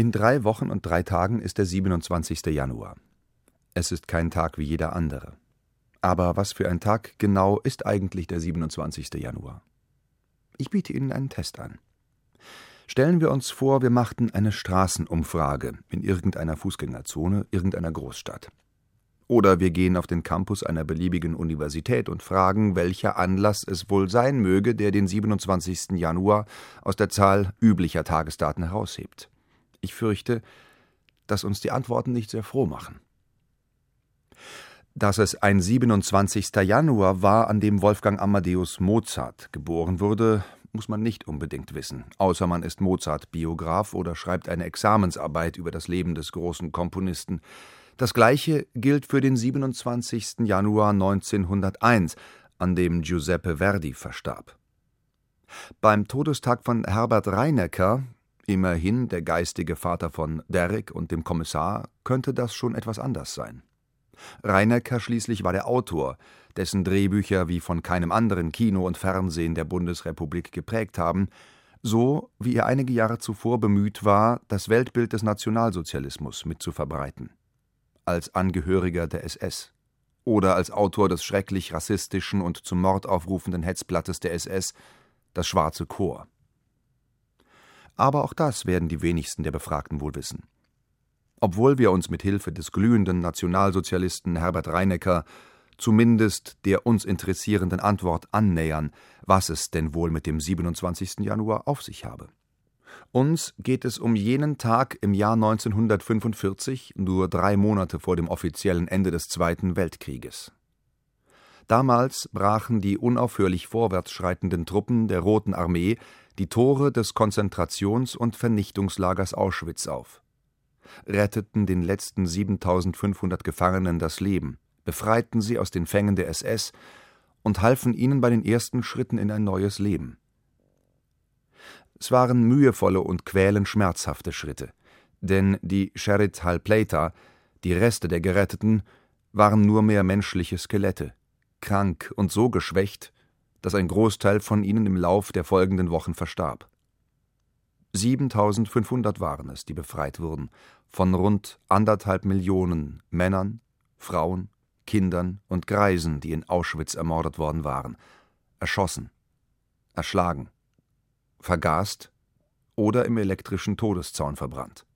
In drei Wochen und drei Tagen ist der 27. Januar. Es ist kein Tag wie jeder andere. Aber was für ein Tag genau ist eigentlich der 27. Januar? Ich biete Ihnen einen Test an. Stellen wir uns vor, wir machten eine Straßenumfrage in irgendeiner Fußgängerzone irgendeiner Großstadt. Oder wir gehen auf den Campus einer beliebigen Universität und fragen, welcher Anlass es wohl sein möge, der den 27. Januar aus der Zahl üblicher Tagesdaten heraushebt. Ich fürchte, dass uns die Antworten nicht sehr froh machen. Dass es ein 27. Januar war, an dem Wolfgang Amadeus Mozart geboren wurde, muss man nicht unbedingt wissen, außer man ist Mozart-Biograf oder schreibt eine Examensarbeit über das Leben des großen Komponisten. Das gleiche gilt für den 27. Januar 1901, an dem Giuseppe Verdi verstarb. Beim Todestag von Herbert Reinecker, immerhin der geistige Vater von Derrick und dem Kommissar, könnte das schon etwas anders sein. Reinecker schließlich war der Autor, dessen Drehbücher wie von keinem anderen Kino und Fernsehen der Bundesrepublik geprägt haben, so wie er einige Jahre zuvor bemüht war, das Weltbild des Nationalsozialismus mitzuverbreiten. Als Angehöriger der SS oder als Autor des schrecklich rassistischen und zum Mord aufrufenden Hetzblattes der SS, das Schwarze Chor. Aber auch das werden die wenigsten der Befragten wohl wissen. Obwohl wir uns mit Hilfe des glühenden Nationalsozialisten Herbert Reinecker zumindest der uns interessierenden Antwort annähern, was es denn wohl mit dem 27. Januar auf sich habe. Uns geht es um jenen Tag im Jahr 1945, nur drei Monate vor dem offiziellen Ende des Zweiten Weltkrieges. Damals brachen die unaufhörlich vorwärts schreitenden Truppen der Roten Armee die Tore des Konzentrations- und Vernichtungslagers Auschwitz auf, retteten den letzten 7500 Gefangenen das Leben, befreiten sie aus den Fängen der SS und halfen ihnen bei den ersten Schritten in ein neues Leben. Es waren mühevolle und quälend schmerzhafte Schritte, denn die Sherit Halpleta, die Reste der Geretteten, waren nur mehr menschliche Skelette, krank und so geschwächt, dass ein Großteil von ihnen im Lauf der folgenden Wochen verstarb. 7500 waren es, die befreit wurden, von rund anderthalb Millionen Männern, Frauen, Kindern und Greisen, die in Auschwitz ermordet worden waren, erschossen, erschlagen, vergast oder im elektrischen Todeszaun verbrannt.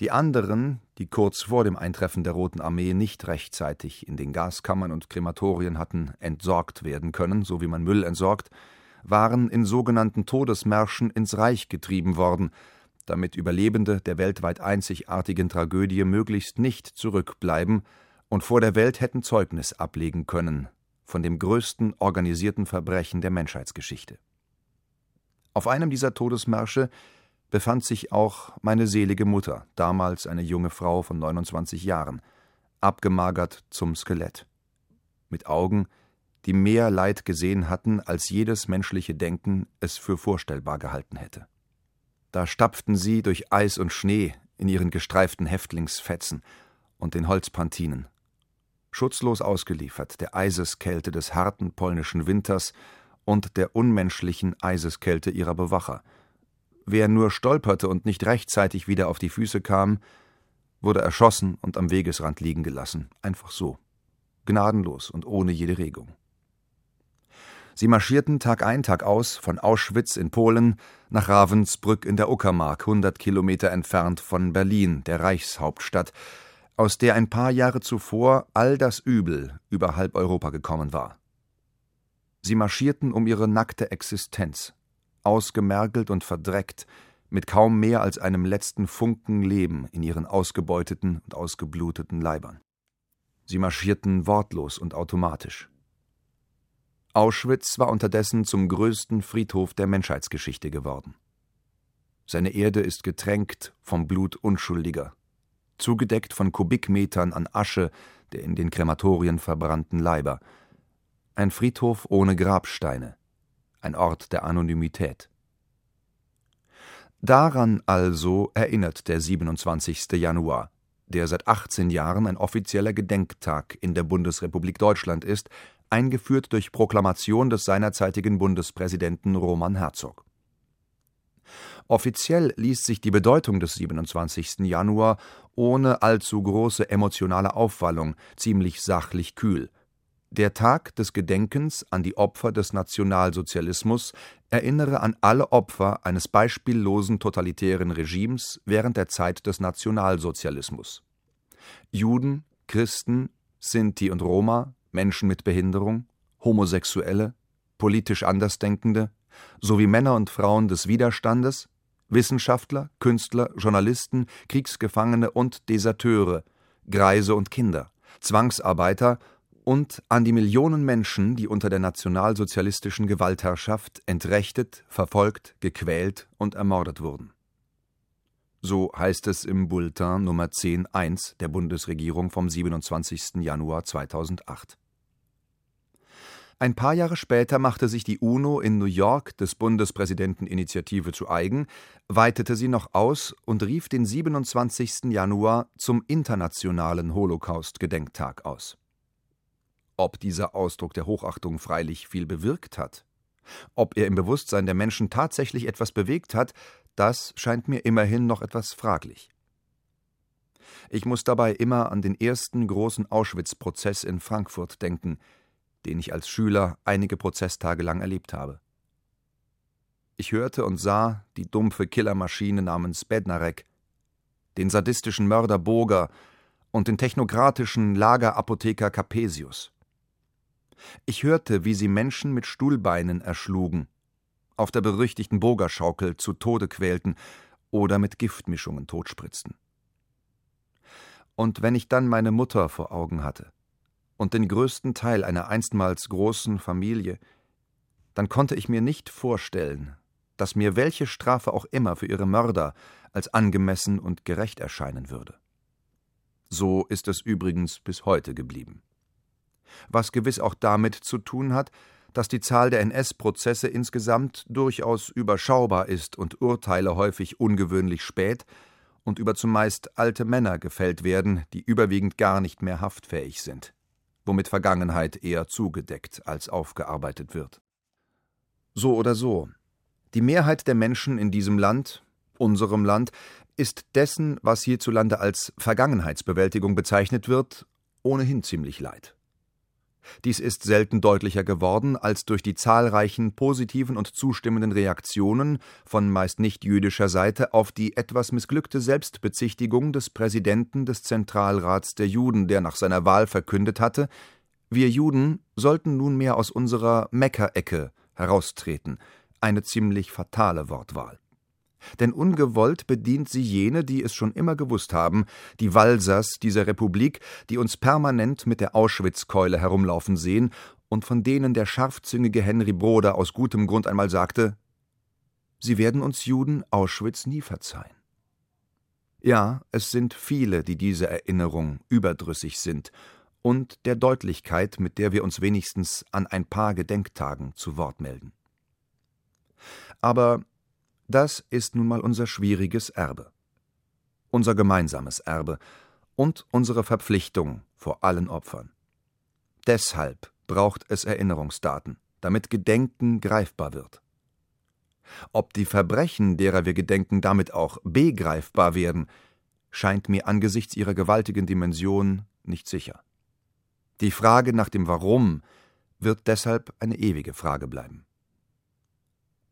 Die anderen, die kurz vor dem Eintreffen der Roten Armee nicht rechtzeitig in den Gaskammern und Krematorien hatten entsorgt werden können, so wie man Müll entsorgt, waren in sogenannten Todesmärschen ins Reich getrieben worden, damit Überlebende der weltweit einzigartigen Tragödie möglichst nicht zurückbleiben und vor der Welt hätten Zeugnis ablegen können von dem größten organisierten Verbrechen der Menschheitsgeschichte. Auf einem dieser Todesmärsche befand sich auch meine selige Mutter, damals eine junge Frau von 29 Jahren, abgemagert zum Skelett, mit Augen, die mehr Leid gesehen hatten, als jedes menschliche Denken es für vorstellbar gehalten hätte. Da stapften sie durch Eis und Schnee in ihren gestreiften Häftlingsfetzen und den Holzpantinen, schutzlos ausgeliefert der Eiseskälte des harten polnischen Winters und der unmenschlichen Eiseskälte ihrer Bewacher. Wer nur stolperte und nicht rechtzeitig wieder auf die Füße kam, wurde erschossen und am Wegesrand liegen gelassen, einfach so, gnadenlos und ohne jede Regung. Sie marschierten Tag ein, Tag aus von Auschwitz in Polen nach Ravensbrück in der Uckermark, hundert Kilometer entfernt von Berlin, der Reichshauptstadt, aus der ein paar Jahre zuvor all das Übel über halb Europa gekommen war. Sie marschierten um ihre nackte Existenz, ausgemergelt und verdreckt, mit kaum mehr als einem letzten Funken Leben in ihren ausgebeuteten und ausgebluteten Leibern. Sie marschierten wortlos und automatisch. Auschwitz war unterdessen zum größten Friedhof der Menschheitsgeschichte geworden. Seine Erde ist getränkt vom Blut Unschuldiger, zugedeckt von Kubikmetern an Asche der in den Krematorien verbrannten Leiber. Ein Friedhof ohne Grabsteine, ein Ort der Anonymität. Daran also erinnert der 27. Januar, der seit 18 Jahren ein offizieller Gedenktag in der Bundesrepublik Deutschland ist, eingeführt durch Proklamation des seinerzeitigen Bundespräsidenten Roman Herzog. Offiziell liest sich die Bedeutung des 27. Januar ohne allzu große emotionale Aufwallung ziemlich sachlich kühl. Der Tag des Gedenkens an die Opfer des Nationalsozialismus erinnere an alle Opfer eines beispiellosen totalitären Regimes während der Zeit des Nationalsozialismus. Juden, Christen, Sinti und Roma, Menschen mit Behinderung, Homosexuelle, politisch Andersdenkende sowie Männer und Frauen des Widerstandes, Wissenschaftler, Künstler, Journalisten, Kriegsgefangene und Deserteure, Greise und Kinder, Zwangsarbeiter und an die Millionen Menschen, die unter der nationalsozialistischen Gewaltherrschaft entrechtet, verfolgt, gequält und ermordet wurden. So heißt es im Bulletin Nummer 10.1 der Bundesregierung vom 27. Januar 2008. Ein paar Jahre später machte sich die UNO in New York des Bundespräsidenten Initiative zu eigen, weitete sie noch aus und rief den 27. Januar zum Internationalen Holocaust-Gedenktag aus. Ob dieser Ausdruck der Hochachtung freilich viel bewirkt hat, ob er im Bewusstsein der Menschen tatsächlich etwas bewegt hat, das scheint mir immerhin noch etwas fraglich. Ich muss dabei immer an den ersten großen Auschwitz-Prozess in Frankfurt denken, den ich als Schüler einige Prozesstage lang erlebt habe. Ich hörte und sah die dumpfe Killermaschine namens Bednarek, den sadistischen Mörder Boger und den technokratischen Lagerapotheker Capesius. Ich hörte, wie sie Menschen mit Stuhlbeinen erschlugen, auf der berüchtigten Bogerschaukel zu Tode quälten oder mit Giftmischungen totspritzten. Und wenn ich dann meine Mutter vor Augen hatte, und den größten Teil einer einstmals großen Familie, dann konnte ich mir nicht vorstellen, dass mir welche Strafe auch immer für ihre Mörder als angemessen und gerecht erscheinen würde. So ist es übrigens bis heute geblieben. Was gewiss auch damit zu tun hat, dass die Zahl der NS-Prozesse insgesamt durchaus überschaubar ist und Urteile häufig ungewöhnlich spät und über zumeist alte Männer gefällt werden, die überwiegend gar nicht mehr haftfähig sind womit Vergangenheit eher zugedeckt als aufgearbeitet wird. So oder so, die Mehrheit der Menschen in diesem Land, unserem Land, ist dessen, was hierzulande als Vergangenheitsbewältigung bezeichnet wird, ohnehin ziemlich leid. Dies ist selten deutlicher geworden als durch die zahlreichen positiven und zustimmenden Reaktionen von meist nicht jüdischer Seite auf die etwas missglückte Selbstbezichtigung des Präsidenten des Zentralrats der Juden, der nach seiner Wahl verkündet hatte, wir Juden sollten nunmehr aus unserer Meckerecke heraustreten, eine ziemlich fatale Wortwahl. Denn ungewollt bedient sie jene, die es schon immer gewusst haben, die Walsers dieser Republik, die uns permanent mit der Auschwitzkeule herumlaufen sehen und von denen der scharfzüngige Henry Broder aus gutem Grund einmal sagte, Sie werden uns Juden Auschwitz nie verzeihen. Ja, es sind viele, die diese Erinnerung überdrüssig sind und der Deutlichkeit, mit der wir uns wenigstens an ein paar Gedenktagen zu Wort melden. Aber das ist nun mal unser schwieriges Erbe. Unser gemeinsames Erbe und unsere Verpflichtung vor allen Opfern. Deshalb braucht es Erinnerungsdaten, damit Gedenken greifbar wird. Ob die Verbrechen, derer wir gedenken, damit auch begreifbar werden, scheint mir angesichts ihrer gewaltigen Dimension nicht sicher. Die Frage nach dem Warum wird deshalb eine ewige Frage bleiben.